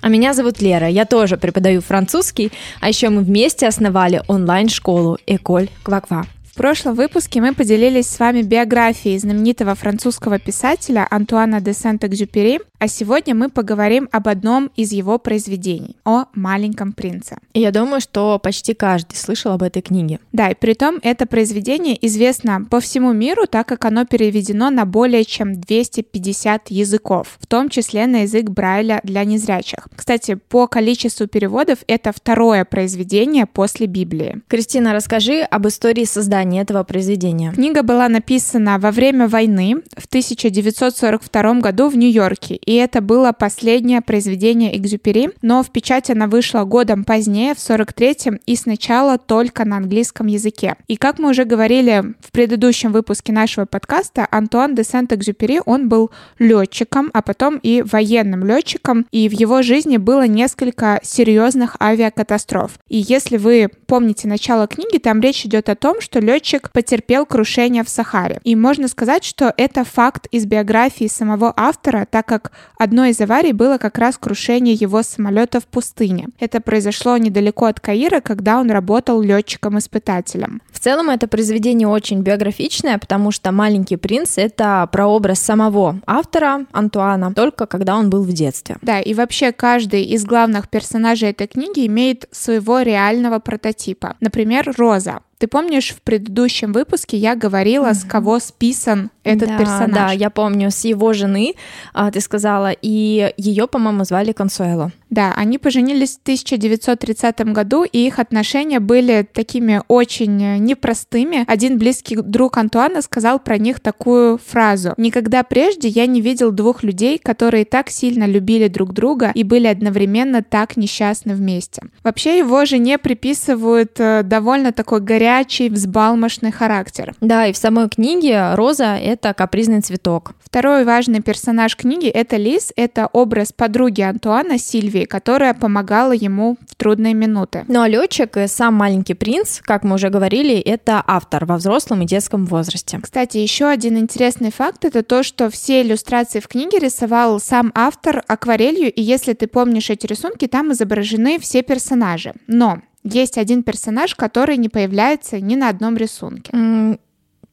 А меня зовут Лера, я тоже преподаю французский, а еще мы вместе основали онлайн-школу «Эколь Кваква». В прошлом выпуске мы поделились с вами биографией знаменитого французского писателя Антуана де Сент-Экзюпери, а сегодня мы поговорим об одном из его произведений — о «Маленьком принце». Я думаю, что почти каждый слышал об этой книге. Да, и при том это произведение известно по всему миру, так как оно переведено на более чем 250 языков, в том числе на язык Брайля для незрячих. Кстати, по количеству переводов это второе произведение после Библии. Кристина, расскажи об истории создания этого произведения. Книга была написана во время войны в 1942 году в Нью-Йорке, и это было последнее произведение Экзюпери, но в печать она вышла годом позднее, в 43-м, и сначала только на английском языке. И как мы уже говорили в предыдущем выпуске нашего подкаста, Антуан де Сент-Экзюпери, он был летчиком, а потом и военным летчиком, и в его жизни было несколько серьезных авиакатастроф. И если вы помните начало книги, там речь идет о том, что летчик потерпел крушение в Сахаре. И можно сказать, что это факт из биографии самого автора, так как одной из аварий было как раз крушение его самолета в пустыне. Это произошло недалеко от Каира, когда он работал летчиком-испытателем. В целом это произведение очень биографичное, потому что «Маленький принц» — это прообраз самого автора Антуана, только когда он был в детстве. Да, и вообще каждый из главных персонажей этой книги имеет своего реального прототипа. Например, Роза. Ты помнишь, в предыдущем выпуске я говорила, mm-hmm. с кого списан этот да, персонаж? Да, я помню, с его жены, а, ты сказала, и ее, по-моему, звали Консуэло. Да, они поженились в 1930 году, и их отношения были такими очень непростыми. Один близкий друг Антуана сказал про них такую фразу. «Никогда прежде я не видел двух людей, которые так сильно любили друг друга и были одновременно так несчастны вместе». Вообще его жене приписывают э, довольно такой горячий, взбалмошный характер. Да, и в самой книге Роза — это капризный цветок. Второй важный персонаж книги — это Лис, это образ подруги Антуана Сильви, Оливии, которая помогала ему в трудные минуты. Ну а летчик и сам маленький принц, как мы уже говорили, это автор во взрослом и детском возрасте. Кстати, еще один интересный факт это то, что все иллюстрации в книге рисовал сам автор акварелью, и если ты помнишь эти рисунки, там изображены все персонажи. Но есть один персонаж, который не появляется ни на одном рисунке. Mm,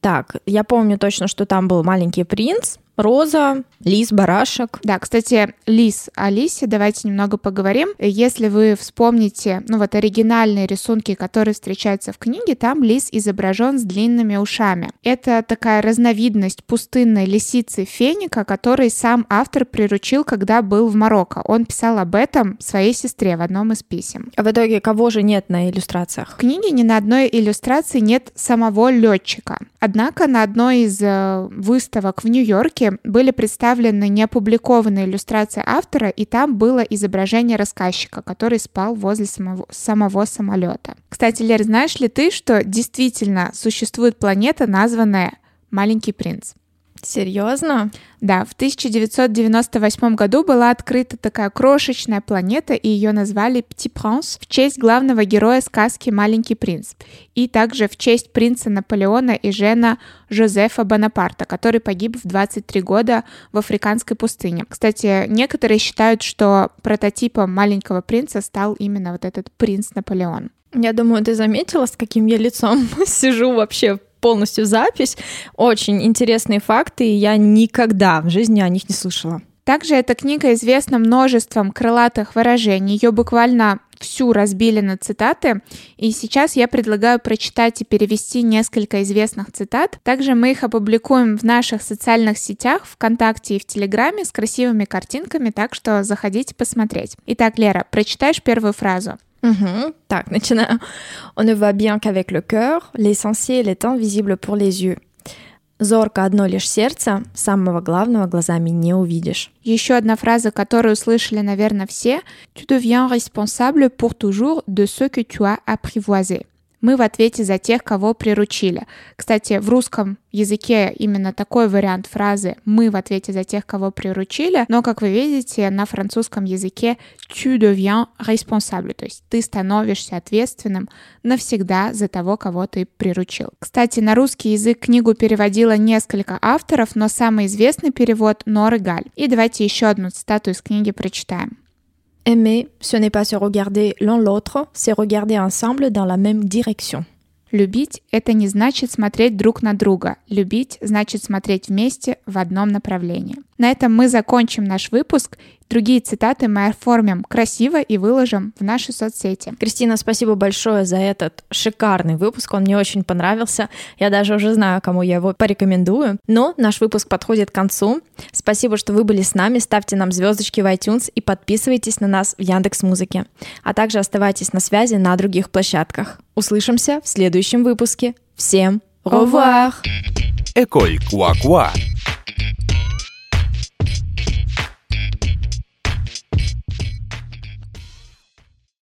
так, я помню точно, что там был маленький принц, Роза, Лис, Барашек. Да, кстати, Лис о Лисе давайте немного поговорим. Если вы вспомните, ну вот оригинальные рисунки, которые встречаются в книге, там Лис изображен с длинными ушами. Это такая разновидность пустынной лисицы Феника, который сам автор приручил, когда был в Марокко. Он писал об этом своей сестре в одном из писем. А в итоге кого же нет на иллюстрациях? В книге ни на одной иллюстрации нет самого летчика. Однако на одной из э, выставок в Нью-Йорке книге были представлены неопубликованные иллюстрации автора, и там было изображение рассказчика, который спал возле самого, самого самолета. Кстати, Лер, знаешь ли ты, что действительно существует планета, названная Маленький принц? Серьезно? Да, в 1998 году была открыта такая крошечная планета, и ее назвали Petit Prince в честь главного героя сказки «Маленький принц», и также в честь принца Наполеона и жена Жозефа Бонапарта, который погиб в 23 года в африканской пустыне. Кстати, некоторые считают, что прототипом маленького принца стал именно вот этот принц Наполеон. Я думаю, ты заметила, с каким я лицом сижу вообще полностью запись. Очень интересные факты, и я никогда в жизни о них не слышала. Также эта книга известна множеством крылатых выражений. Ее буквально всю разбили на цитаты, и сейчас я предлагаю прочитать и перевести несколько известных цитат. Также мы их опубликуем в наших социальных сетях, ВКонтакте и в Телеграме с красивыми картинками, так что заходите посмотреть. Итак, Лера, прочитаешь первую фразу? Mmh. Так, начинаю. On ne voit bien qu'avec le cœur, l'essentiel est invisible pour les yeux. Зорко одно лишь сердце, самого главного глазами не увидишь. Еще одна фраза, которую слышали, наверное, все. Tu deviens responsable pour toujours de ce que tu as apprivoisé. Мы в ответе за тех, кого приручили. Кстати, в русском языке именно такой вариант фразы «мы в ответе за тех, кого приручили», но, как вы видите, на французском языке «tu deviens responsable», то есть ты становишься ответственным навсегда за того, кого ты приручил. Кстати, на русский язык книгу переводило несколько авторов, но самый известный перевод — Норы Галь. И давайте еще одну цитату из книги прочитаем. Aimer, ce n'est pas se regarder l'un l'autre, c'est regarder ensemble dans la même direction. Любить — это не значит смотреть друг на друга. Любить значит смотреть вместе в одном направлении. На этом мы закончим наш выпуск. Другие цитаты мы оформим красиво и выложим в наши соцсети. Кристина, спасибо большое за этот шикарный выпуск. Он мне очень понравился. Я даже уже знаю, кому я его порекомендую. Но наш выпуск подходит к концу. Спасибо, что вы были с нами. Ставьте нам звездочки в iTunes и подписывайтесь на нас в Яндекс Музыке. А также оставайтесь на связи на других площадках. Услышимся в следующем выпуске. Всем au revoir! École Quoi Quoi